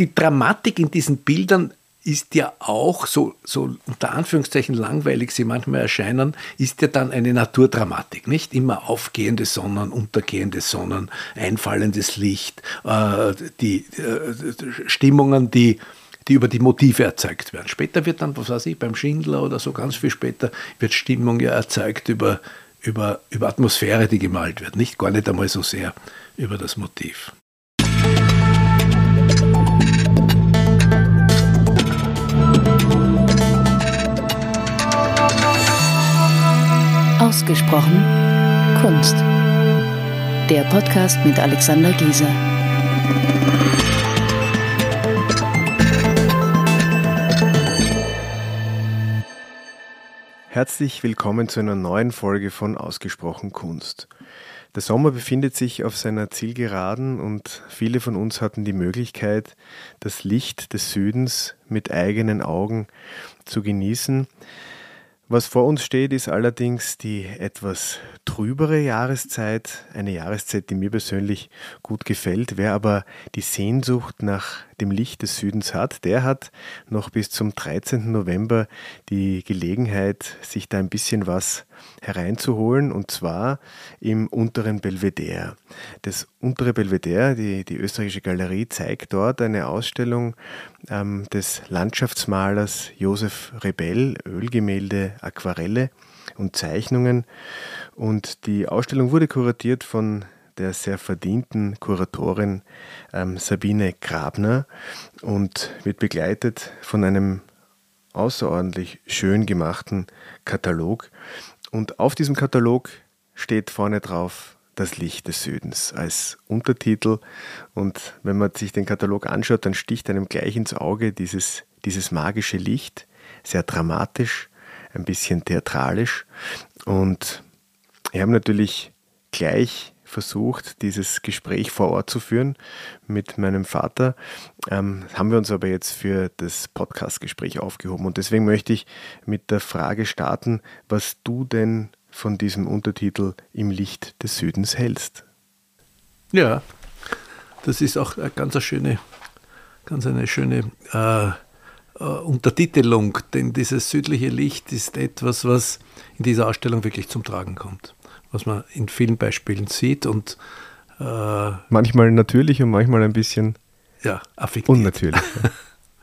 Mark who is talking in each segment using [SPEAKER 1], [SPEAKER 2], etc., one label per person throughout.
[SPEAKER 1] die Dramatik in diesen Bildern ist ja auch, so, so unter Anführungszeichen langweilig sie manchmal erscheinen, ist ja dann eine Naturdramatik, nicht? Immer aufgehende Sonnen, untergehende Sonnen, einfallendes Licht, äh, die äh, Stimmungen, die, die über die Motive erzeugt werden. Später wird dann, was weiß ich, beim Schindler oder so ganz viel später, wird Stimmung ja erzeugt über, über, über Atmosphäre, die gemalt wird, nicht gar nicht einmal so sehr über das Motiv.
[SPEAKER 2] Ausgesprochen Kunst. Der Podcast mit Alexander Gieser.
[SPEAKER 3] Herzlich willkommen zu einer neuen Folge von Ausgesprochen Kunst. Der Sommer befindet sich auf seiner Zielgeraden und viele von uns hatten die Möglichkeit, das Licht des Südens mit eigenen Augen zu genießen. Was vor uns steht, ist allerdings die etwas trübere Jahreszeit, eine Jahreszeit, die mir persönlich gut gefällt. Wer aber die Sehnsucht nach dem Licht des Südens hat, der hat noch bis zum 13. November die Gelegenheit, sich da ein bisschen was hereinzuholen, und zwar im unteren Belvedere. Das untere Belvedere, die, die österreichische Galerie, zeigt dort eine Ausstellung ähm, des Landschaftsmalers Josef Rebell, Ölgemälde, Aquarelle und Zeichnungen. Und die Ausstellung wurde kuratiert von der sehr verdienten Kuratorin ähm, Sabine Grabner und wird begleitet von einem außerordentlich schön gemachten Katalog. Und auf diesem Katalog steht vorne drauf das Licht des Südens als Untertitel. Und wenn man sich den Katalog anschaut, dann sticht einem gleich ins Auge dieses, dieses magische Licht, sehr dramatisch, ein bisschen theatralisch. Und ich habe natürlich gleich versucht, dieses Gespräch vor Ort zu führen mit meinem Vater. Ähm, haben wir uns aber jetzt für das Podcast-Gespräch aufgehoben. Und deswegen möchte ich mit der Frage starten, was du denn von diesem Untertitel Im Licht des Südens hältst.
[SPEAKER 1] Ja, das ist auch eine ganz schöne, ganz eine schöne äh, äh, Untertitelung, denn dieses südliche Licht ist etwas, was in dieser Ausstellung wirklich zum Tragen kommt was man in vielen Beispielen sieht und
[SPEAKER 3] äh, manchmal natürlich und manchmal ein bisschen
[SPEAKER 1] ja, affektiert.
[SPEAKER 3] unnatürlich.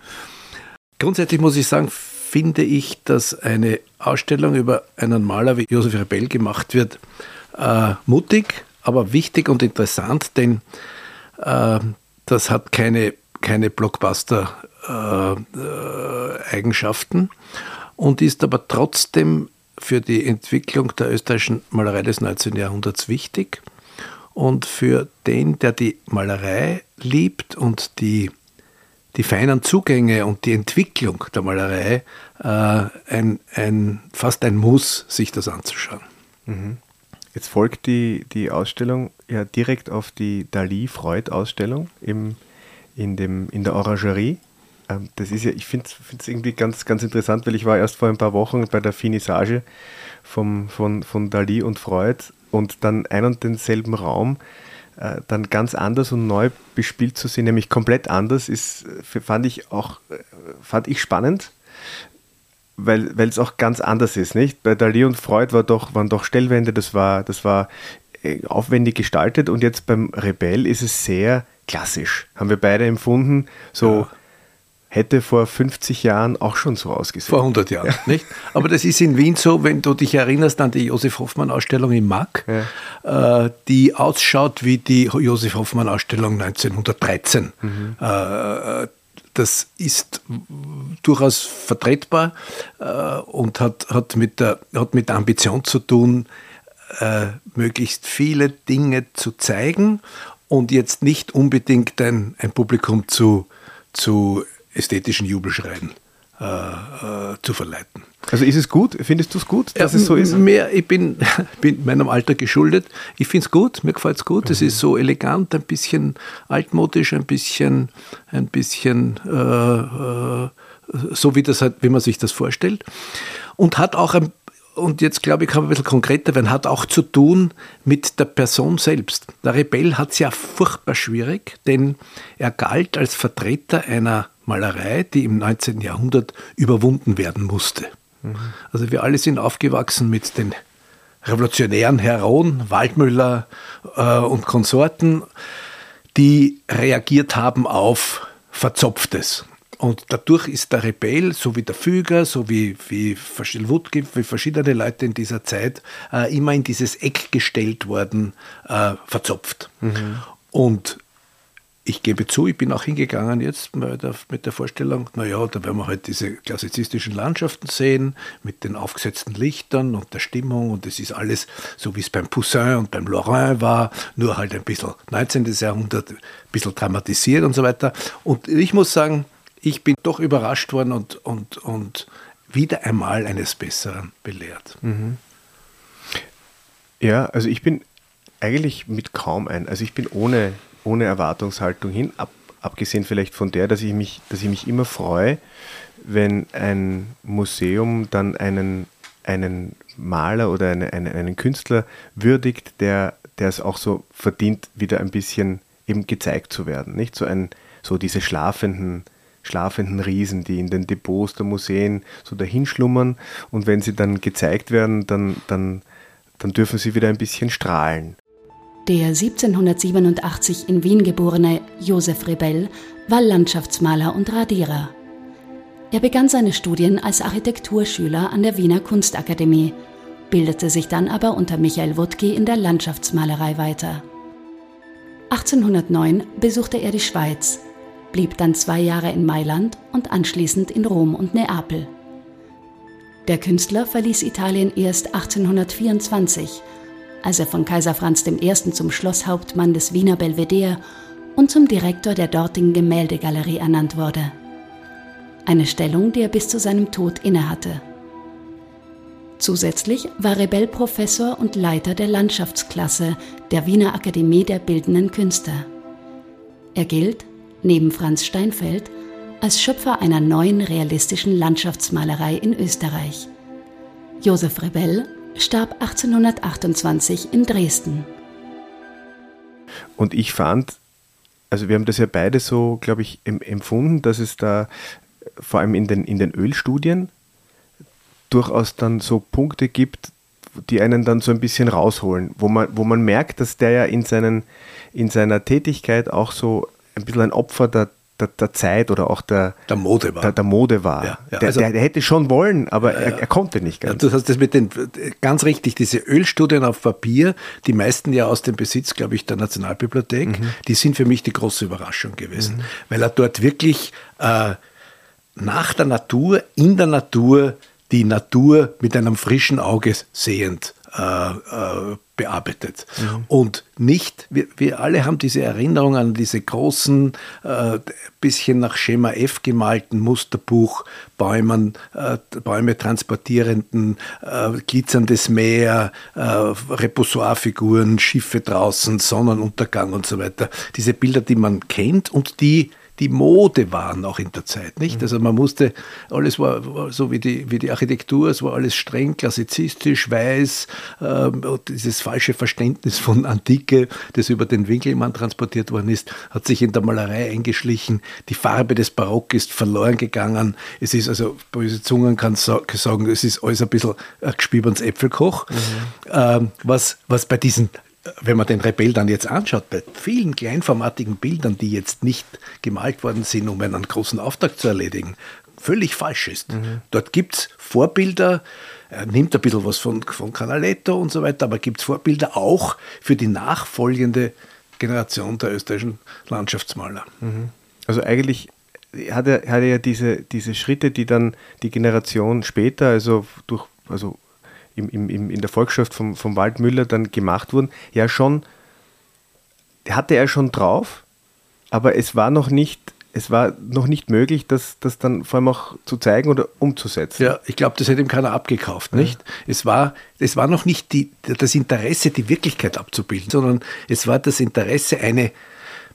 [SPEAKER 1] Grundsätzlich muss ich sagen, finde ich, dass eine Ausstellung über einen Maler wie Josef Rebell gemacht wird, äh, mutig, aber wichtig und interessant, denn äh, das hat keine, keine Blockbuster-Eigenschaften äh, und ist aber trotzdem für die Entwicklung der österreichischen Malerei des 19. Jahrhunderts wichtig und für den, der die Malerei liebt und die, die feinen Zugänge und die Entwicklung der Malerei, äh, ein, ein, fast ein Muss, sich das anzuschauen.
[SPEAKER 3] Mhm. Jetzt folgt die, die Ausstellung ja direkt auf die Dali-Freud-Ausstellung in, in der Orangerie. Ähm, das ist ja, ich finde es irgendwie ganz, ganz interessant, weil ich war erst vor ein paar Wochen bei der Finissage vom, von, von Dali und Freud und dann ein und denselben Raum äh, dann ganz anders und neu bespielt zu sehen, nämlich komplett anders, ist, fand ich auch äh, fand ich spannend, weil es auch ganz anders ist, nicht? Bei Dali und Freud war doch, waren doch Stellwände, das war, das war äh, aufwendig gestaltet und jetzt beim Rebell ist es sehr klassisch. Haben wir beide empfunden, so hätte vor 50 Jahren auch schon so ausgesehen.
[SPEAKER 1] Vor 100 Jahren, ja. nicht? Aber das ist in Wien so, wenn du dich erinnerst an die Josef Hoffmann-Ausstellung im MAG, ja. äh, die ausschaut wie die Josef Hoffmann-Ausstellung 1913. Mhm. Äh, das ist durchaus vertretbar äh, und hat, hat, mit der, hat mit der Ambition zu tun, äh, möglichst viele Dinge zu zeigen und jetzt nicht unbedingt ein, ein Publikum zu, zu ästhetischen Jubelschreien äh, äh, zu verleiten.
[SPEAKER 3] Also ist es gut? Findest du es gut,
[SPEAKER 1] dass ja, es so ist? Mehr, ich bin, bin meinem Alter geschuldet. Ich finde es gut, mir gefällt es gut. Es mhm. ist so elegant, ein bisschen altmodisch, ein bisschen, ein bisschen äh, äh, so wie, das halt, wie man sich das vorstellt. Und hat auch ein und jetzt glaube ich, kann man ein bisschen konkreter werden, hat auch zu tun mit der Person selbst. Der Rebell hat es ja furchtbar schwierig, denn er galt als Vertreter einer Malerei, die im 19. Jahrhundert überwunden werden musste. Mhm. Also wir alle sind aufgewachsen mit den revolutionären Heroen, Waldmüller äh, und Konsorten, die reagiert haben auf Verzopftes. Und dadurch ist der Rebell, so wie der Füger, so wie, wie wie verschiedene Leute in dieser Zeit, äh, immer in dieses Eck gestellt worden, äh, verzopft. Mhm. Und ich gebe zu, ich bin auch hingegangen jetzt mit der, Vorstellung, naja, da werden wir halt diese klassizistischen Landschaften sehen, mit den aufgesetzten Lichtern und der Stimmung und es ist alles so, wie es beim Poussin und beim Lorrain war, nur halt ein bisschen 19. Jahrhundert, ein bisschen dramatisiert und so weiter. Und ich muss sagen, ich bin doch überrascht worden und, und, und wieder einmal eines Besseren belehrt. Mhm.
[SPEAKER 3] Ja, also ich bin eigentlich mit kaum ein, also ich bin ohne ohne Erwartungshaltung hin, ab, abgesehen vielleicht von der, dass ich, mich, dass ich mich immer freue, wenn ein Museum dann einen, einen Maler oder eine, eine, einen Künstler würdigt, der, der es auch so verdient, wieder ein bisschen eben gezeigt zu werden. Nicht so ein, so diese schlafenden, schlafenden Riesen, die in den Depots der Museen so dahinschlummern und wenn sie dann gezeigt werden, dann, dann, dann dürfen sie wieder ein bisschen strahlen.
[SPEAKER 2] Der 1787 in Wien geborene Josef Rebell war Landschaftsmaler und Radierer. Er begann seine Studien als Architekturschüler an der Wiener Kunstakademie, bildete sich dann aber unter Michael Wuttke in der Landschaftsmalerei weiter. 1809 besuchte er die Schweiz, blieb dann zwei Jahre in Mailand und anschließend in Rom und Neapel. Der Künstler verließ Italien erst 1824 als er von Kaiser Franz I. zum Schlosshauptmann des Wiener Belvedere und zum Direktor der dortigen Gemäldegalerie ernannt wurde. Eine Stellung, die er bis zu seinem Tod innehatte. Zusätzlich war Rebell Professor und Leiter der Landschaftsklasse der Wiener Akademie der Bildenden Künste. Er gilt, neben Franz Steinfeld, als Schöpfer einer neuen realistischen Landschaftsmalerei in Österreich. Josef Rebell starb 1828 in Dresden.
[SPEAKER 3] Und ich fand, also wir haben das ja beide so, glaube ich, empfunden, dass es da vor allem in den, in den Ölstudien durchaus dann so Punkte gibt, die einen dann so ein bisschen rausholen, wo man, wo man merkt, dass der ja in, seinen, in seiner Tätigkeit auch so ein bisschen ein Opfer der, der, der, Zeit oder auch der,
[SPEAKER 1] der Mode war.
[SPEAKER 3] Der, der Mode war. Ja, ja, der, also, der, hätte schon wollen, aber ja, er, er, konnte nicht
[SPEAKER 1] ganz. du hast das mit den, ganz richtig, diese Ölstudien auf Papier, die meisten ja aus dem Besitz, glaube ich, der Nationalbibliothek, mhm. die sind für mich die große Überraschung gewesen, mhm. weil er dort wirklich äh, nach der Natur, in der Natur, die Natur mit einem frischen Auge sehend äh, äh, bearbeitet. Mhm. Und nicht, wir, wir alle haben diese Erinnerung an diese großen, äh, bisschen nach Schema F gemalten Musterbuch, Bäumen, äh, Bäume transportierenden, äh, glitzerndes Meer, äh, Repoussoirfiguren, Schiffe draußen, Sonnenuntergang und so weiter. Diese Bilder, die man kennt und die die Mode waren auch in der Zeit, nicht? Mhm. Also man musste, alles war, war, so wie die, wie die Architektur, es war alles streng klassizistisch, weiß, äh, dieses falsche Verständnis von Antike, das über den Winkelmann transportiert worden ist, hat sich in der Malerei eingeschlichen. Die Farbe des Barock ist verloren gegangen. Es ist also, böse Zungen kann sagen, es ist alles ein bisschen ein gespiebens Äpfelkoch. Mhm. Ähm, was, was bei diesen wenn man den Rebell dann jetzt anschaut, bei vielen kleinformatigen Bildern, die jetzt nicht gemalt worden sind, um einen großen Auftrag zu erledigen, völlig falsch ist. Mhm. Dort gibt es Vorbilder, er nimmt ein bisschen was von, von Canaletto und so weiter, aber gibt es Vorbilder auch für die nachfolgende Generation der österreichischen Landschaftsmaler.
[SPEAKER 3] Mhm. Also eigentlich hat er, hat er ja diese, diese Schritte, die dann die Generation später, also durch also im, im, in der Volksschrift vom, vom Waldmüller dann gemacht wurden, ja schon, hatte er schon drauf, aber es war noch nicht, es war noch nicht möglich, das, das dann vor allem auch zu zeigen oder umzusetzen.
[SPEAKER 1] Ja, ich glaube, das hätte ihm keiner abgekauft, nicht? Ja. Es, war, es war noch nicht die, das Interesse, die Wirklichkeit abzubilden, sondern es war das Interesse, eine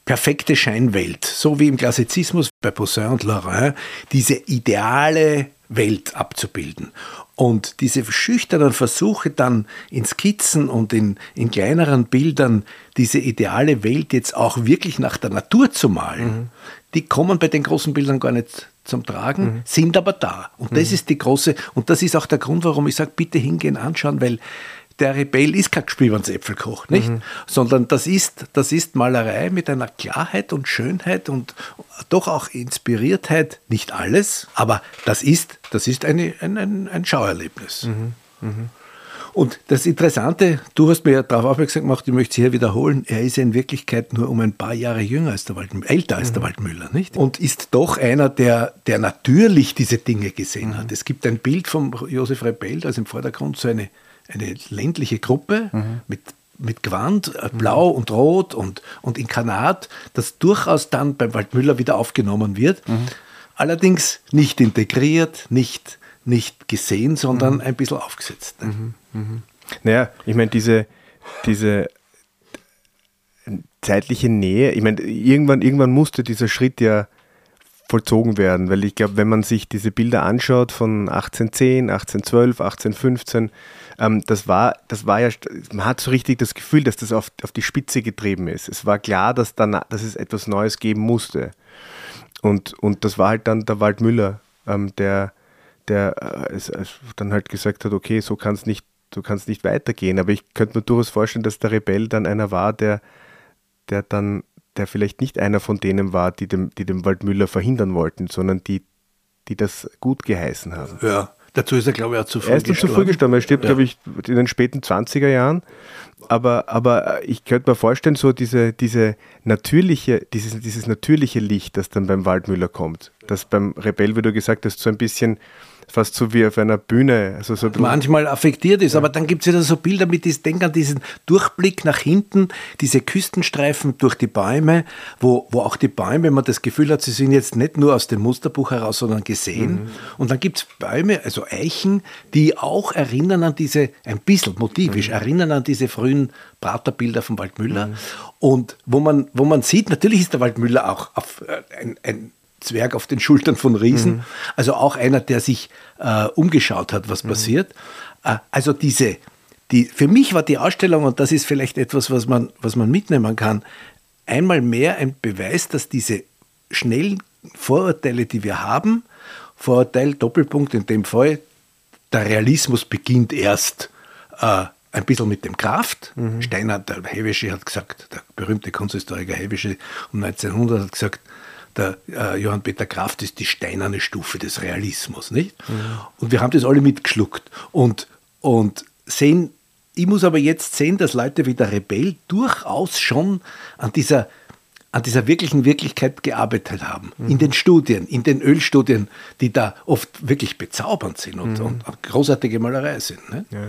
[SPEAKER 1] perfekte Scheinwelt, so wie im Klassizismus bei Poussin und Lorrain, diese ideale Welt abzubilden. Und diese schüchternen Versuche dann in Skizzen und in, in kleineren Bildern diese ideale Welt jetzt auch wirklich nach der Natur zu malen, mhm. die kommen bei den großen Bildern gar nicht zum Tragen, mhm. sind aber da. Und das mhm. ist die große, und das ist auch der Grund, warum ich sage, bitte hingehen, anschauen, weil der Rebell ist kein Spielwandsäpfelkoch, nicht? Mhm. Sondern das ist, das ist Malerei mit einer Klarheit und Schönheit und doch auch Inspiriertheit. Nicht alles, aber das ist, das ist eine, ein, ein, ein Schauerlebnis. Mhm. Mhm. Und das Interessante, du hast mir ja darauf aufmerksam gemacht, ich möchte es hier wiederholen, er ist in Wirklichkeit nur um ein paar Jahre jünger als der Waldmüller, älter als mhm. der Waldmüller, nicht? Und ist doch einer, der, der natürlich diese Dinge gesehen mhm. hat. Es gibt ein Bild von Josef Rebell, da ist im Vordergrund so eine eine ländliche Gruppe mhm. mit, mit Gewand, äh, blau mhm. und rot und, und Inkarnat, das durchaus dann beim Waldmüller wieder aufgenommen wird. Mhm. Allerdings nicht integriert, nicht, nicht gesehen, sondern mhm. ein bisschen aufgesetzt. Ne?
[SPEAKER 3] Mhm. Mhm. Naja, ich meine, diese, diese zeitliche Nähe, ich meine, irgendwann, irgendwann musste dieser Schritt ja vollzogen werden, weil ich glaube, wenn man sich diese Bilder anschaut von 1810, 1812, 1815, ähm, das, war, das war ja, man hat so richtig das Gefühl, dass das auf, auf die Spitze getrieben ist. Es war klar, dass, dann, dass es etwas Neues geben musste. Und, und das war halt dann der Waldmüller, ähm, der, der äh, es, es dann halt gesagt hat, okay, so kann es nicht, so kann es nicht weitergehen. Aber ich könnte mir durchaus vorstellen, dass der Rebell dann einer war, der, der dann, der vielleicht nicht einer von denen war, die dem, die dem Waldmüller verhindern wollten, sondern die, die das gut geheißen haben.
[SPEAKER 1] Ja, Dazu ist er, glaube ich, auch zu früh
[SPEAKER 3] gestorben. Er ist gestorben. zu früh gestorben. Er stirbt, ja. glaube ich, in den späten 20er Jahren. Aber, aber ich könnte mir vorstellen, so diese, diese natürliche, dieses, dieses natürliche Licht, das dann beim Waldmüller kommt, das beim Rebell, wie du gesagt hast, so ein bisschen fast so wie auf einer Bühne. Also so
[SPEAKER 1] Manchmal affektiert ist, ja. aber dann gibt es wieder so Bilder mit, ich denke an diesen Durchblick nach hinten, diese Küstenstreifen durch die Bäume, wo, wo auch die Bäume, wenn man das Gefühl hat, sie sind jetzt nicht nur aus dem Musterbuch heraus, sondern gesehen. Mhm. Und dann gibt es Bäume, also Eichen, die auch erinnern an diese, ein bisschen motivisch, mhm. erinnern an diese frühen Praterbilder von Waldmüller. Mhm. Und wo man, wo man sieht, natürlich ist der Waldmüller auch auf, äh, ein, ein Zwerg auf den Schultern von Riesen. Mhm. Also auch einer, der sich äh, umgeschaut hat, was mhm. passiert. Äh, also diese, die, für mich war die Ausstellung, und das ist vielleicht etwas, was man, was man mitnehmen kann, einmal mehr ein Beweis, dass diese schnellen Vorurteile, die wir haben, Vorurteil, Doppelpunkt in dem Fall, der Realismus beginnt erst äh, ein bisschen mit dem Kraft. Mhm. Steiner, der Hewische hat gesagt, der berühmte Kunsthistoriker Hewische um 1900 hat gesagt, der äh, Johann Peter Kraft ist die steinerne Stufe des Realismus, nicht? Mhm. Und wir haben das alle mitgeschluckt und, und sehen, ich muss aber jetzt sehen, dass Leute wie der Rebell durchaus schon an dieser an dieser wirklichen Wirklichkeit gearbeitet haben. Mhm. In den Studien, in den Ölstudien, die da oft wirklich bezaubernd sind und, mhm. und großartige Malerei sind. Ne? Ja.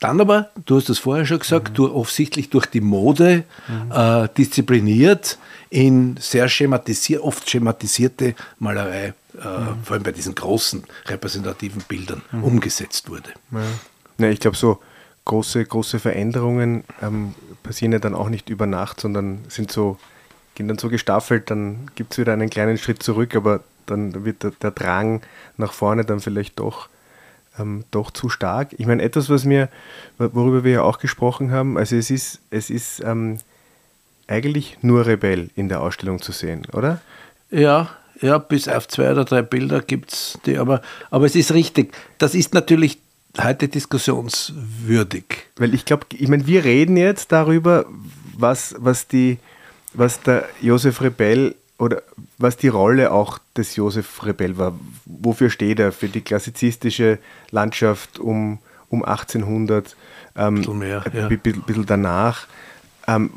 [SPEAKER 1] Dann aber, du hast es vorher schon gesagt, mhm. du offensichtlich durch die Mode mhm. äh, diszipliniert in sehr schematisiert, oft schematisierte Malerei, äh, mhm. vor allem bei diesen großen repräsentativen Bildern, mhm. umgesetzt wurde.
[SPEAKER 3] Ja. ja ich glaube, so große, große Veränderungen ähm, passieren ja dann auch nicht über Nacht, sondern sind so, gehen dann so gestaffelt, dann gibt es wieder einen kleinen Schritt zurück, aber dann wird der, der Drang nach vorne dann vielleicht doch ähm, doch zu stark. Ich meine, etwas, was mir, worüber wir ja auch gesprochen haben, also es ist, es ist ähm, eigentlich nur Rebell in der Ausstellung zu sehen, oder?
[SPEAKER 1] Ja, ja, bis auf zwei oder drei Bilder gibt es die, aber, aber es ist richtig. Das ist natürlich heute diskussionswürdig.
[SPEAKER 3] Weil ich glaube, ich meine, wir reden jetzt darüber, was, was, die, was der Josef Rebell oder was die Rolle auch des Josef Rebell war. Wofür steht er? Für die klassizistische Landschaft um, um 1800, ähm, ein bisschen, mehr, ja. ein bisschen danach. Ähm,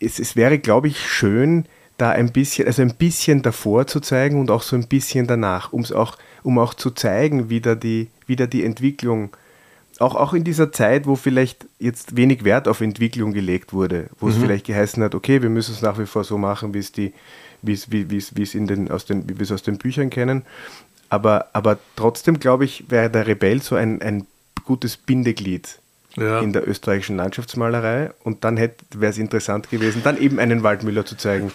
[SPEAKER 3] es, es wäre, glaube ich, schön, da ein bisschen, also ein bisschen davor zu zeigen und auch so ein bisschen danach, um's auch, um auch zu zeigen, wie da die, wie da die Entwicklung auch, auch in dieser Zeit, wo vielleicht jetzt wenig Wert auf Entwicklung gelegt wurde, wo mhm. es vielleicht geheißen hat, okay, wir müssen es nach wie vor so machen, wie es die, wie es, wie, wie es, wie es in den, aus den, wie wir es aus den Büchern kennen. Aber, aber trotzdem, glaube ich, wäre der Rebell so ein, ein gutes Bindeglied ja. in der österreichischen Landschaftsmalerei. Und dann wäre es interessant gewesen, dann eben einen Waldmüller zu zeigen.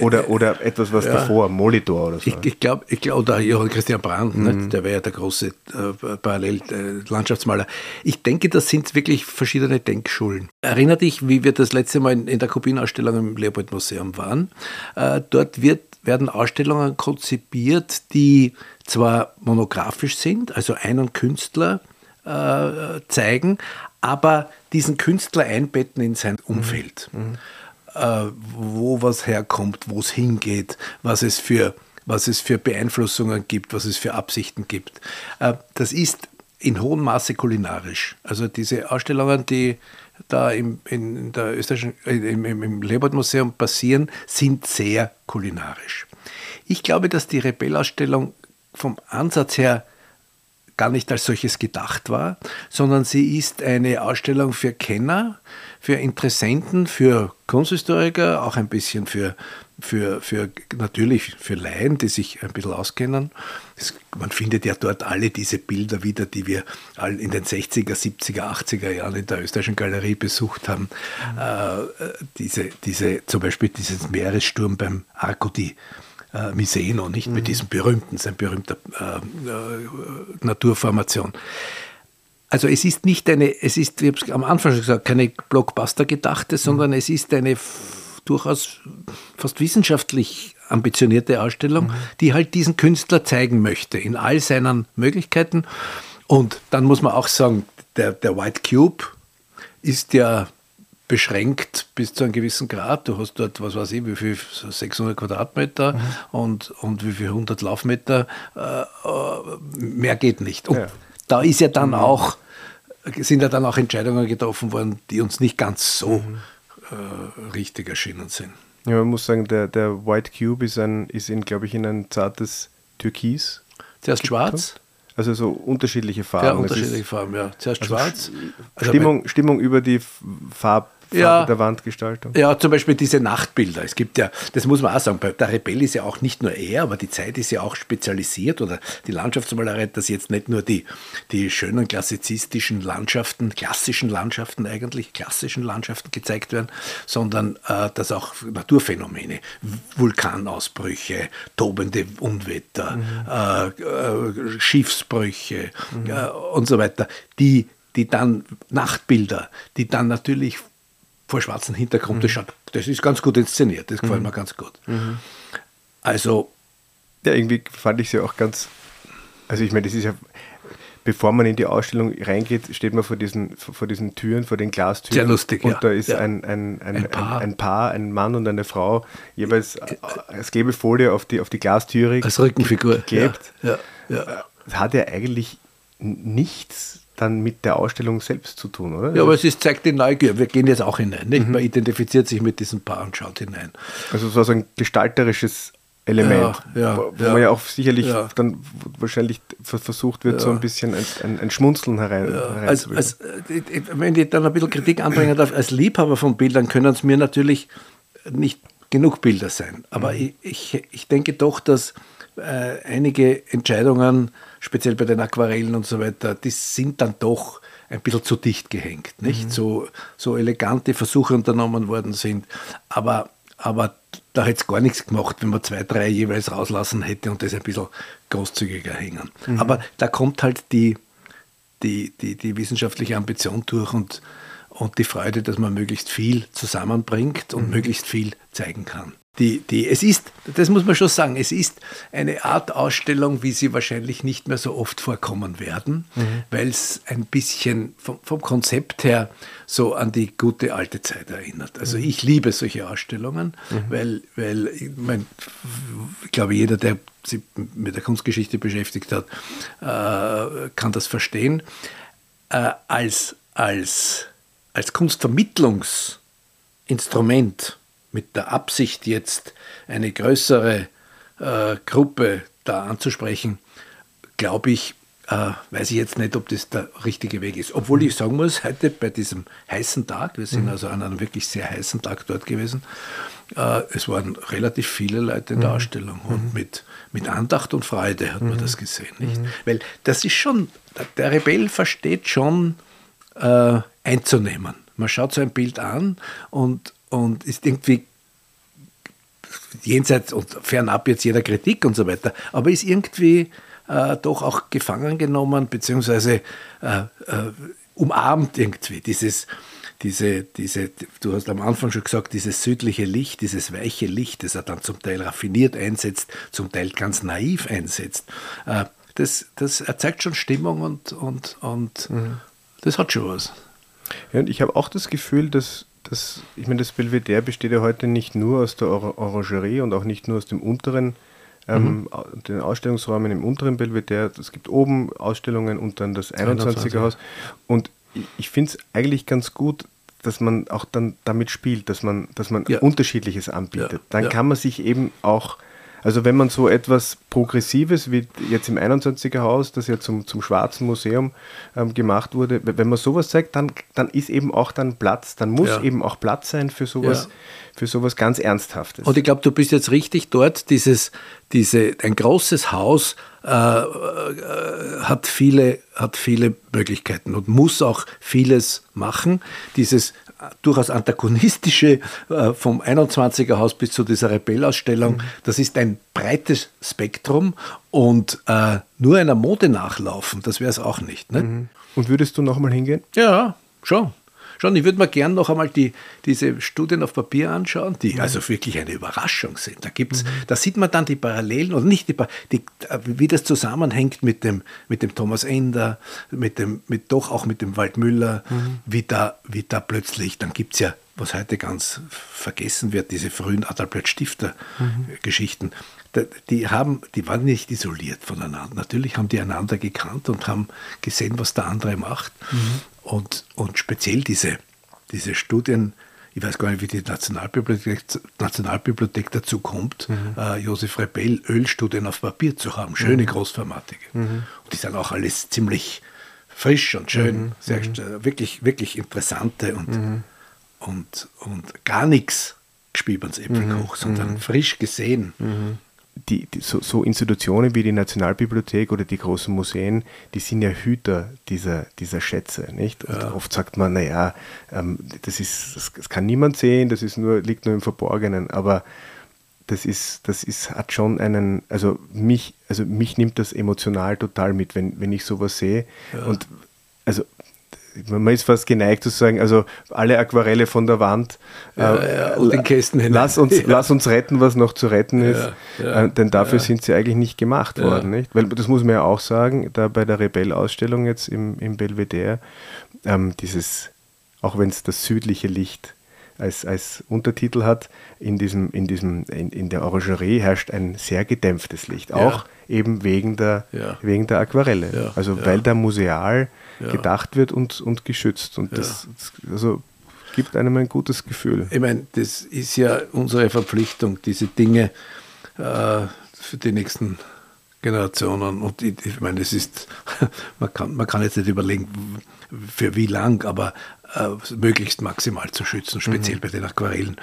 [SPEAKER 3] Oder, oder etwas, was ja. davor, Molitor oder so.
[SPEAKER 1] Ich, ich glaube, ich glaub, oder Johann Christian Brandt, mhm. der wäre ja der große äh, Parallel-Landschaftsmaler. Äh, ich denke, das sind wirklich verschiedene Denkschulen. Erinner dich, wie wir das letzte Mal in, in der Kubinausstellung im Leopold-Museum waren. Äh, dort wird, werden Ausstellungen konzipiert, die zwar monografisch sind, also einen Künstler äh, zeigen, aber diesen Künstler einbetten in sein Umfeld. Mhm. Äh, wo was herkommt, wo es hingeht, was es für was es für Beeinflussungen gibt, was es für Absichten gibt. Äh, das ist in hohem Maße kulinarisch. Also diese Ausstellungen, die da im, in der österreichischen, äh, im, im Leopold-Museum passieren, sind sehr kulinarisch. Ich glaube, dass die Rebell-Ausstellung vom Ansatz her gar nicht als solches gedacht war, sondern sie ist eine Ausstellung für Kenner, für Interessenten, für Kunsthistoriker, auch ein bisschen für, für, für natürlich für Laien, die sich ein bisschen auskennen. Es, man findet ja dort alle diese Bilder wieder, die wir in den 60er, 70er, 80er Jahren in der österreichischen Galerie besucht haben. Mhm. Äh, diese, diese, zum Beispiel dieses Meeressturm beim Arco di äh, Miseno, nicht mhm. mit diesem berühmten, sein berühmter äh, äh, Naturformation. Also es ist nicht eine, es ist, ich habe es am Anfang schon gesagt, keine Blockbuster-gedachte, sondern mhm. es ist eine durchaus fast wissenschaftlich ambitionierte Ausstellung, mhm. die halt diesen Künstler zeigen möchte in all seinen Möglichkeiten. Und dann muss man auch sagen, der, der White Cube ist ja beschränkt bis zu einem gewissen Grad. Du hast dort, was weiß ich, wie viel, 600 Quadratmeter mhm. und, und wie viel 100 Laufmeter. Äh, mehr geht nicht. Und ja. da ist ja dann mhm. auch, sind ja dann auch Entscheidungen getroffen worden, die uns nicht ganz so mhm. äh, richtig erschienen sind.
[SPEAKER 3] Ja, man muss sagen, der, der White Cube ist, ein, ist in, glaube ich, in ein zartes Türkis.
[SPEAKER 1] Zuerst schwarz.
[SPEAKER 3] Also so unterschiedliche Farben.
[SPEAKER 1] Ja, unterschiedliche Farben, ja. Zuerst also schwarz.
[SPEAKER 3] Stimmung, Stimmung über die Farb, ja, der Wandgestaltung.
[SPEAKER 1] Ja, zum Beispiel diese Nachtbilder. Es gibt ja, das muss man auch sagen, der Rebell ist ja auch nicht nur er, aber die Zeit ist ja auch spezialisiert oder die Landschaftsmalerei, dass jetzt nicht nur die, die schönen klassizistischen Landschaften, klassischen Landschaften eigentlich, klassischen Landschaften gezeigt werden, sondern äh, dass auch Naturphänomene, Vulkanausbrüche, tobende Unwetter, mhm. äh, äh, Schiffsbrüche mhm. Äh, und so weiter, die die dann Nachtbilder, die dann natürlich vor schwarzem Hintergrund. Mhm. Das, schaut, das ist ganz gut inszeniert, das gefällt mhm. mir ganz gut. Mhm. Also.
[SPEAKER 3] Ja, irgendwie fand ich sie auch ganz. Also, ich meine, das ist ja. Bevor man in die Ausstellung reingeht, steht man vor diesen, vor diesen Türen, vor den Glastüren.
[SPEAKER 1] Sehr lustig,
[SPEAKER 3] Und
[SPEAKER 1] ja.
[SPEAKER 3] da ist ja. ein, ein, ein, ein, Paar. ein, Paar. ein Mann und eine Frau, jeweils als gelbe Folie auf die, auf die Glastüre
[SPEAKER 1] als Rückenfigur
[SPEAKER 3] geklebt. Ja. Ja. Das hat ja eigentlich nichts dann mit der Ausstellung selbst zu tun, oder?
[SPEAKER 1] Ja, aber es ist, zeigt die Neugier. Wir gehen jetzt auch hinein. Nicht? Mhm. Man identifiziert sich mit diesem Paar und schaut hinein.
[SPEAKER 3] Also so ein gestalterisches Element, ja, ja, wo, wo ja, man ja auch sicherlich dann wahrscheinlich versucht wird, so ein bisschen ein, ein, ein Schmunzeln herein,
[SPEAKER 1] als, als, äh, Wenn ich dann ein bisschen Kritik anbringen darf, als Liebhaber von Bildern können es mir natürlich nicht genug Bilder sein. Aber mhm. ich, ich, ich denke doch, dass äh, einige Entscheidungen speziell bei den Aquarellen und so weiter, die sind dann doch ein bisschen zu dicht gehängt, nicht? Mhm. So, so elegante Versuche unternommen worden sind. Aber, aber da hätte es gar nichts gemacht, wenn man zwei, drei jeweils rauslassen hätte und das ein bisschen großzügiger hängen. Mhm. Aber da kommt halt die, die, die, die wissenschaftliche Ambition durch und, und die Freude, dass man möglichst viel zusammenbringt und mhm. möglichst viel zeigen kann. Die, die, es ist, das muss man schon sagen, es ist eine Art Ausstellung, wie sie wahrscheinlich nicht mehr so oft vorkommen werden, mhm. weil es ein bisschen vom, vom, Konzept her so an die gute alte Zeit erinnert. Also mhm. ich liebe solche Ausstellungen, mhm. weil, weil ich, mein, ich glaube, jeder, der sich mit der Kunstgeschichte beschäftigt hat, äh, kann das verstehen. Äh, als, als, als Kunstvermittlungsinstrument mit der Absicht jetzt eine größere äh, Gruppe da anzusprechen, glaube ich, äh, weiß ich jetzt nicht, ob das der richtige Weg ist. Obwohl ich sagen muss, heute bei diesem heißen Tag, wir sind mhm. also an einem wirklich sehr heißen Tag dort gewesen, äh, es waren relativ viele Leute in der mhm. Ausstellung und mhm. mit, mit Andacht und Freude hat man das gesehen. Nicht? Weil das ist schon, der Rebell versteht schon, äh, einzunehmen. Man schaut so ein Bild an und, und ist irgendwie jenseits und fernab jetzt jeder Kritik und so weiter, aber ist irgendwie äh, doch auch gefangen genommen, beziehungsweise äh, äh, umarmt irgendwie dieses, diese, diese, du hast am Anfang schon gesagt, dieses südliche Licht, dieses weiche Licht, das er dann zum Teil raffiniert einsetzt, zum Teil ganz naiv einsetzt. Äh, das, das erzeugt schon Stimmung und, und, und mhm. das hat schon was.
[SPEAKER 3] Ja, und ich habe auch das Gefühl, dass, dass ich meine, das Belvedere besteht ja heute nicht nur aus der Orangerie und auch nicht nur aus dem unteren, ähm, mhm. den Ausstellungsräumen im unteren Belvedere. Es gibt oben Ausstellungen und dann das 21er Haus. Und ich finde es eigentlich ganz gut, dass man auch dann damit spielt, dass man, dass man ja. Unterschiedliches anbietet. Ja. Dann ja. kann man sich eben auch also wenn man so etwas Progressives wie jetzt im 21er Haus, das ja zum, zum Schwarzen Museum ähm, gemacht wurde, wenn man sowas zeigt, dann, dann ist eben auch dann Platz, dann muss ja. eben auch Platz sein für sowas, ja. für sowas ganz Ernsthaftes.
[SPEAKER 1] Und ich glaube, du bist jetzt richtig dort, dieses, diese, ein großes Haus äh, äh, hat, viele, hat viele Möglichkeiten und muss auch vieles machen. Dieses durchaus antagonistische äh, vom 21er Haus bis zu dieser Rebellausstellung. Mhm. Das ist ein breites Spektrum und äh, nur einer Mode nachlaufen, das wäre es auch nicht. Ne? Mhm.
[SPEAKER 3] Und würdest du nochmal hingehen?
[SPEAKER 1] Ja, schon. Schon, ich würde mir gerne noch einmal die, diese Studien auf Papier anschauen, die mhm. also wirklich eine Überraschung sind. Da, gibt's, mhm. da sieht man dann die Parallelen und nicht die, die, wie das zusammenhängt mit dem, mit dem Thomas Ender, mit dem, mit, doch auch mit dem Waldmüller, mhm. wie, da, wie da plötzlich, dann gibt es ja was heute ganz vergessen wird, diese frühen Adalbert-Stifter-Geschichten, mhm. die, haben, die waren nicht isoliert voneinander. Natürlich haben die einander gekannt und haben gesehen, was der andere macht. Mhm. Und, und speziell diese, diese Studien, ich weiß gar nicht, wie die Nationalbibliothek, Nationalbibliothek dazu kommt, mhm. äh, Josef Rebell Ölstudien auf Papier zu haben, schöne mhm. großformatige. Mhm. Und die sind auch alles ziemlich frisch und schön, mhm. sehr, mhm. wirklich, wirklich interessante und, mhm. und, und gar nichts gespielt Äpfelkoch, sondern frisch gesehen
[SPEAKER 3] die, die so, so, Institutionen wie die Nationalbibliothek oder die großen Museen, die sind ja Hüter dieser, dieser Schätze, nicht? Ja. oft sagt man, naja, ähm, das ist, das, das, kann niemand sehen, das ist nur, liegt nur im Verborgenen, aber das ist, das ist, hat schon einen, also mich, also mich nimmt das emotional total mit, wenn, wenn ich sowas sehe. Ja. Und also man ist fast geneigt zu sagen, also alle Aquarelle von der Wand
[SPEAKER 1] ja, äh, ja, und den Kästen
[SPEAKER 3] hinein. Lass uns, ja. lass uns retten, was noch zu retten ist, äh, denn dafür sind sie eigentlich nicht gemacht worden. Nicht? Weil das muss man ja auch sagen, da bei der Rebell-Ausstellung jetzt im, im Belvedere, ähm, dieses, auch wenn es das südliche Licht als, als Untertitel hat, in, diesem, in, diesem, in, in der Orangerie herrscht ein sehr gedämpftes Licht, auch eben wegen der, wegen der Aquarelle. also weil da museal ja. gedacht wird und, und geschützt. Und das, das also gibt einem ein gutes Gefühl.
[SPEAKER 1] Ich meine, das ist ja unsere Verpflichtung, diese Dinge äh, für die nächsten Generationen. Und ich, ich meine, es ist, man kann, man kann jetzt nicht überlegen, für wie lang, aber äh, möglichst maximal zu schützen, speziell mhm. bei den Aquarellen.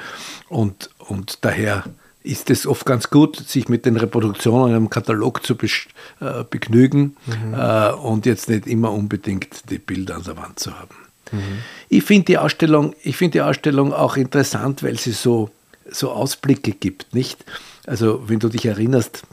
[SPEAKER 1] Und, und daher ist es oft ganz gut, sich mit den Reproduktionen im Katalog zu äh, begnügen mhm. äh, und jetzt nicht immer unbedingt die Bilder an der Wand zu haben. Mhm. Ich finde die Ausstellung, ich finde die Ausstellung auch interessant, weil sie so, so Ausblicke gibt, nicht? Also wenn du dich erinnerst,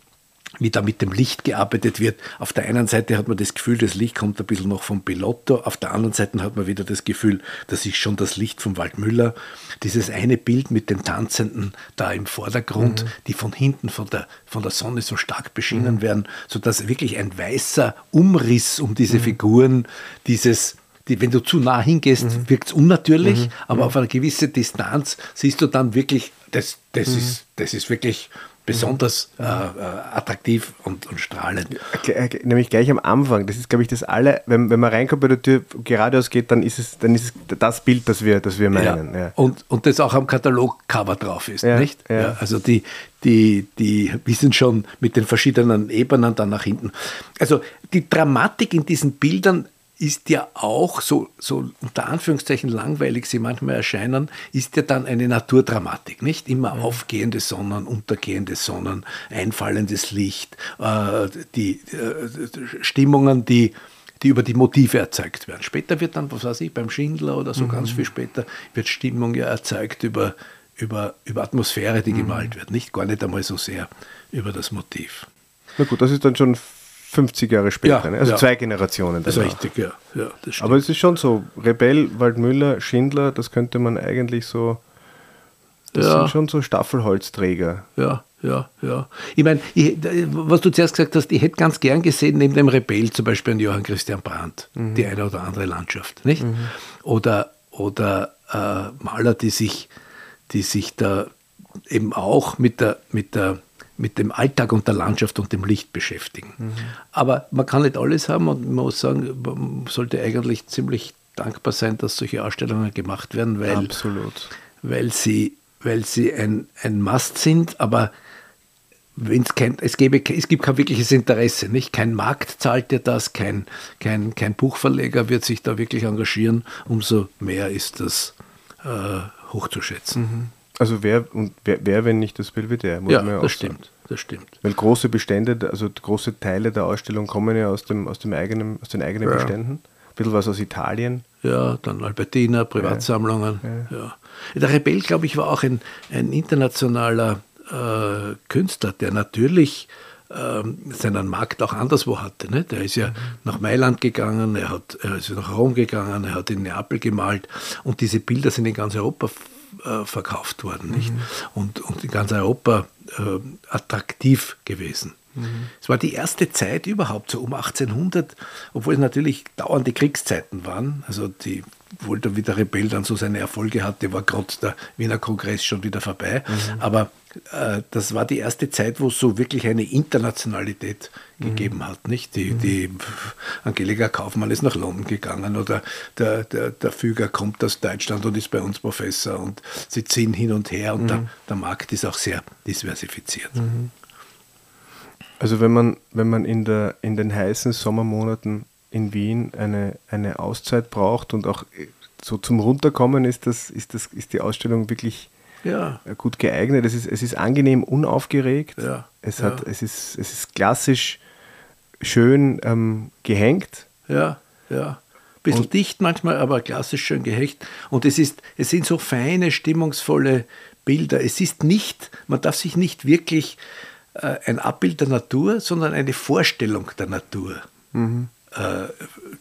[SPEAKER 1] wie da mit dem Licht gearbeitet wird. Auf der einen Seite hat man das Gefühl, das Licht kommt ein bisschen noch vom Pilotto, auf der anderen Seite hat man wieder das Gefühl, das ist schon das Licht vom Waldmüller. Dieses eine Bild mit den Tanzenden da im Vordergrund, mhm. die von hinten von der, von der Sonne so stark beschienen mhm. werden, sodass wirklich ein weißer Umriss um diese mhm. Figuren, dieses die, wenn du zu nah hingehst, mhm. wirkt es unnatürlich, mhm. aber mhm. auf einer gewissen Distanz siehst du dann wirklich, das, das, mhm. ist, das ist wirklich besonders äh, äh, attraktiv und, und strahlend.
[SPEAKER 3] Nämlich gleich am Anfang. Das ist, glaube ich, das alle, wenn, wenn man reinkommt bei der Tür geradeaus geht, dann ist es, dann ist es das Bild, das wir, das wir meinen.
[SPEAKER 1] Ja. Ja. Und, und das auch am Katalogcover drauf ist, ja. nicht? Ja. also die, die, die wissen schon mit den verschiedenen Ebenen dann nach hinten. Also die Dramatik in diesen Bildern ist ja auch, so, so unter Anführungszeichen langweilig sie manchmal erscheinen, ist ja dann eine Naturdramatik, nicht? Immer mhm. aufgehende Sonnen, untergehende Sonnen, einfallendes Licht, äh, die äh, Stimmungen, die, die über die Motive erzeugt werden. Später wird dann, was weiß ich, beim Schindler oder so mhm. ganz viel später, wird Stimmung ja erzeugt über, über, über Atmosphäre, die mhm. gemalt wird, nicht gar nicht einmal so sehr über das Motiv.
[SPEAKER 3] Na gut, das ist dann schon 50 Jahre später, ja, ne? also ja. zwei Generationen.
[SPEAKER 1] Das ist richtig, ja. ja
[SPEAKER 3] Aber es ist schon so, Rebell, Waldmüller, Schindler, das könnte man eigentlich so, das sind schon so Staffelholzträger.
[SPEAKER 1] Ja, ja, ja. Ich meine, was du zuerst gesagt hast, ich hätte ganz gern gesehen, neben dem Rebell zum Beispiel einen Johann Christian Brandt, mhm. die eine oder andere Landschaft, nicht? Mhm. Oder, oder äh, Maler, die sich, die sich da eben auch mit der, mit der mit dem Alltag und der Landschaft und dem Licht beschäftigen. Mhm. Aber man kann nicht alles haben und man muss sagen, man sollte eigentlich ziemlich dankbar sein, dass solche Ausstellungen gemacht werden, weil,
[SPEAKER 3] Absolut.
[SPEAKER 1] weil sie, weil sie ein, ein Must sind, aber wenn's kein, es, gäbe, es gibt kein wirkliches Interesse. Nicht? Kein Markt zahlt dir das, kein, kein, kein Buchverleger wird sich da wirklich engagieren. Umso mehr ist das äh, hochzuschätzen. Mhm.
[SPEAKER 3] Also wer, und wer, wer, wenn nicht das Belvedere,
[SPEAKER 1] muss ja, man ja das sagen. stimmt, das stimmt.
[SPEAKER 3] Weil große Bestände, also große Teile der Ausstellung kommen ja aus, dem, aus, dem eigenen, aus den eigenen ja. Beständen. Ein bisschen was aus Italien.
[SPEAKER 1] Ja, dann Albertina, Privatsammlungen. Ja. ja. Der Rebell, glaube ich, war auch ein, ein internationaler äh, Künstler, der natürlich ähm, seinen Markt auch anderswo hatte. Ne? Der ist ja mhm. nach Mailand gegangen, er, hat, er ist nach Rom gegangen, er hat in Neapel gemalt und diese Bilder sind in ganz Europa äh, verkauft worden nicht? Und, und in ganz Europa äh, attraktiv gewesen. Mhm. Es war die erste Zeit überhaupt, so um 1800, obwohl es natürlich dauernde Kriegszeiten waren. Also die, obwohl der wieder Rebell dann so seine Erfolge hatte, war gerade der Wiener Kongress schon wieder vorbei. Mhm. Aber äh, das war die erste Zeit, wo es so wirklich eine Internationalität mhm. gegeben hat. Nicht? Die, mhm. die Angelika Kaufmann ist nach London gegangen oder der, der, der Füger kommt aus Deutschland und ist bei uns Professor und sie ziehen hin und her und der, mhm. der Markt ist auch sehr diversifiziert. Mhm.
[SPEAKER 3] Also wenn man, wenn man in, der, in den heißen Sommermonaten in Wien eine, eine Auszeit braucht und auch so zum Runterkommen ist, das, ist, das, ist die Ausstellung wirklich ja. gut geeignet. Es ist, es ist angenehm unaufgeregt. Ja. Es, hat, ja. es, ist, es ist klassisch schön ähm, gehängt.
[SPEAKER 1] Ja, ja. Bisschen und dicht manchmal, aber klassisch schön gehängt. Und es, ist, es sind so feine, stimmungsvolle Bilder. Es ist nicht, man darf sich nicht wirklich äh, ein Abbild der Natur, sondern eine Vorstellung der Natur. Mhm. Äh,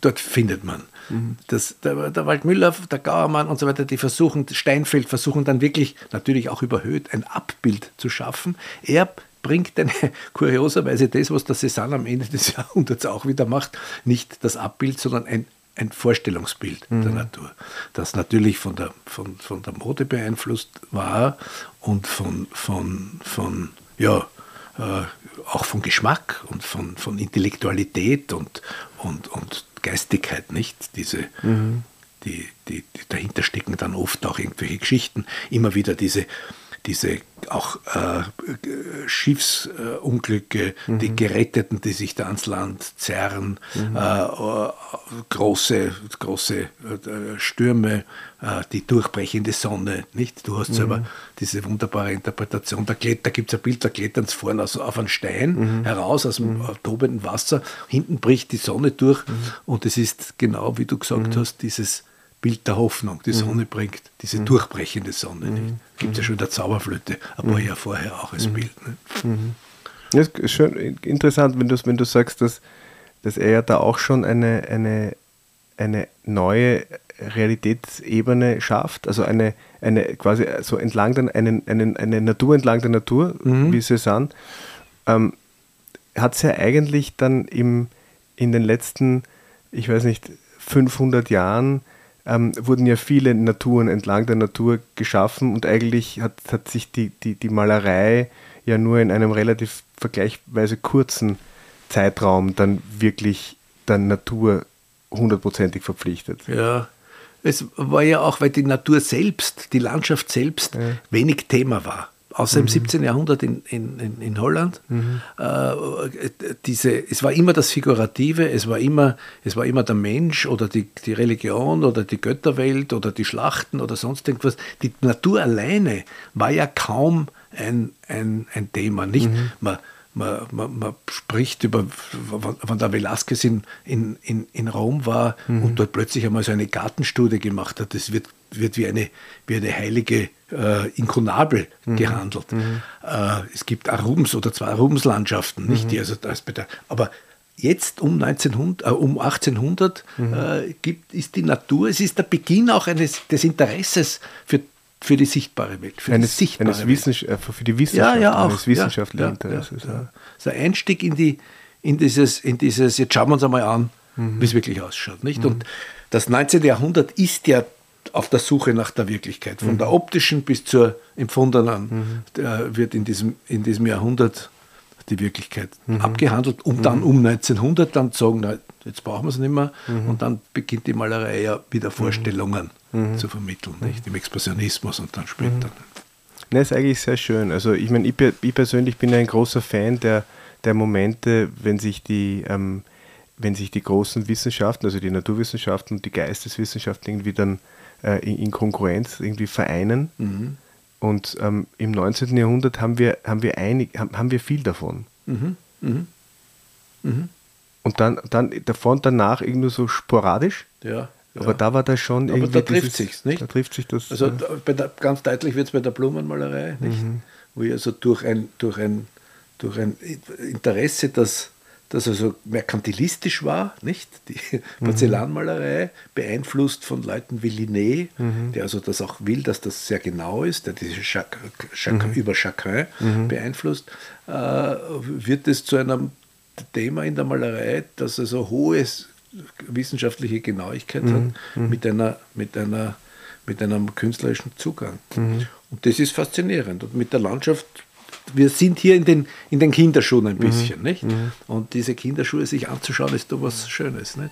[SPEAKER 1] dort findet man. Mhm. Das, der, der, Waldmüller, der Gauermann und so weiter, die versuchen, Steinfeld versuchen dann wirklich, natürlich auch überhöht, ein Abbild zu schaffen. Er bringt dann kurioserweise das, was der Cézanne am Ende des Jahrhunderts auch wieder macht, nicht das Abbild, sondern ein, ein Vorstellungsbild mhm. der Natur, das natürlich von der, von, von der Mode beeinflusst war und von, von, von ja, äh, auch von Geschmack und von, von Intellektualität und, und, und Geistigkeit, nicht? Diese, mhm. die, die, die, dahinter stecken dann oft auch irgendwelche Geschichten, immer wieder diese diese auch äh, Schiffsunglücke, mhm. die Geretteten, die sich da ans Land zerren, mhm. äh, große, große äh, Stürme, äh, die durchbrechende Sonne. Nicht? Du hast mhm. selber diese wunderbare Interpretation. Da, da gibt es ein Bild, da klettern sie vorne also auf einen Stein mhm. heraus aus dem mhm. tobenden Wasser. Hinten bricht die Sonne durch mhm. und es ist genau, wie du gesagt hast, dieses Bild der Hoffnung, die Sonne mhm. bringt, diese mhm. durchbrechende Sonne. Mhm. Gibt es ja schon der Zauberflöte, ein paar mhm. Jahre vorher auch als mhm. Bild.
[SPEAKER 3] Ne? Das ist schon interessant, wenn du, wenn du sagst, dass, dass er ja da auch schon eine, eine, eine neue Realitätsebene schafft, also eine, eine quasi so entlang der, eine, eine, eine Natur entlang der Natur, mhm. wie Cézanne, ähm, hat es ja eigentlich dann im, in den letzten, ich weiß nicht, 500 Jahren ähm, wurden ja viele Naturen entlang der Natur geschaffen und eigentlich hat, hat sich die, die, die Malerei ja nur in einem relativ vergleichsweise kurzen Zeitraum dann wirklich der Natur hundertprozentig verpflichtet.
[SPEAKER 1] Ja, es war ja auch, weil die Natur selbst, die Landschaft selbst ja. wenig Thema war außer mhm. im 17. Jahrhundert in, in, in Holland. Mhm. Äh, diese, es war immer das Figurative, es war immer, es war immer der Mensch oder die, die Religion oder die Götterwelt oder die Schlachten oder sonst irgendwas. Die Natur alleine war ja kaum ein, ein, ein Thema. Nicht? Mhm. Man, man, man, man spricht über, wenn der Velasquez in, in, in, in Rom war mhm. und dort plötzlich einmal so eine Gartenstudie gemacht hat, das wird, wird wie, eine, wie eine heilige äh, Inkunabel mhm. gehandelt. Mhm. Äh, es gibt Rubens oder zwei Rubenslandschaften, nicht? Die, also das bei der, aber jetzt um, 1900, äh, um 1800 mhm. äh, gibt, ist die Natur, es ist der Beginn auch eines, des Interesses für, für die sichtbare Welt. Für,
[SPEAKER 3] eines, sichtbare eines Welt. Äh, für die Wissenschaft,
[SPEAKER 1] ja, ja, auch,
[SPEAKER 3] eines wissenschaftlichen ja, Interesses. Ja,
[SPEAKER 1] ja. So ein Einstieg in, die, in, dieses, in dieses, jetzt schauen wir uns einmal an, mhm. wie es wirklich ausschaut. Nicht? Mhm. Und das 19. Jahrhundert ist ja auf der Suche nach der Wirklichkeit. Von mhm. der optischen bis zur empfundenen mhm. wird in diesem, in diesem Jahrhundert die Wirklichkeit mhm. abgehandelt, um dann um 1900 dann zu sagen, na, jetzt brauchen wir es nicht mehr. Mhm. Und dann beginnt die Malerei ja wieder Vorstellungen mhm. zu vermitteln, nicht? Im Expressionismus und dann später. Mhm.
[SPEAKER 3] Das ist eigentlich sehr schön. Also ich meine, ich, ich, persönlich bin ein großer Fan der, der Momente, wenn sich die ähm, wenn sich die großen Wissenschaften, also die Naturwissenschaften und die Geisteswissenschaften irgendwie dann äh, in, Konkurrenz irgendwie vereinen. Mhm. Und ähm, im 19. Jahrhundert haben wir, haben wir, einig, haben, wir viel davon. Mhm. Mhm. Mhm. Und dann, dann davon danach irgendwie so sporadisch.
[SPEAKER 1] Ja.
[SPEAKER 3] Aber da war das schon
[SPEAKER 1] Aber irgendwie. Da trifft sich nicht?
[SPEAKER 3] Da trifft sich das.
[SPEAKER 1] Also äh, der, ganz deutlich wird es bei der Blumenmalerei, nicht? Mhm. Wo ich also durch ein, durch ein, durch ein Interesse, das das also merkantilistisch war, nicht? Die mhm. Porzellanmalerei, beeinflusst von Leuten wie Linné, mhm. der also das auch will, dass das sehr genau ist, der diese Chac Chac mhm. über Chagrin mhm. beeinflusst, äh, wird es zu einem Thema in der Malerei, das also hohe wissenschaftliche Genauigkeit hat, mhm. Mhm. mit, einer, mit, einer, mit einem künstlerischen Zugang. Und das ist faszinierend. Und mit der Landschaft wir sind hier in den, in den Kinderschuhen ein mhm. bisschen, mhm. nicht? Und diese Kinderschuhe sich anzuschauen, ist doch was Schönes, nicht?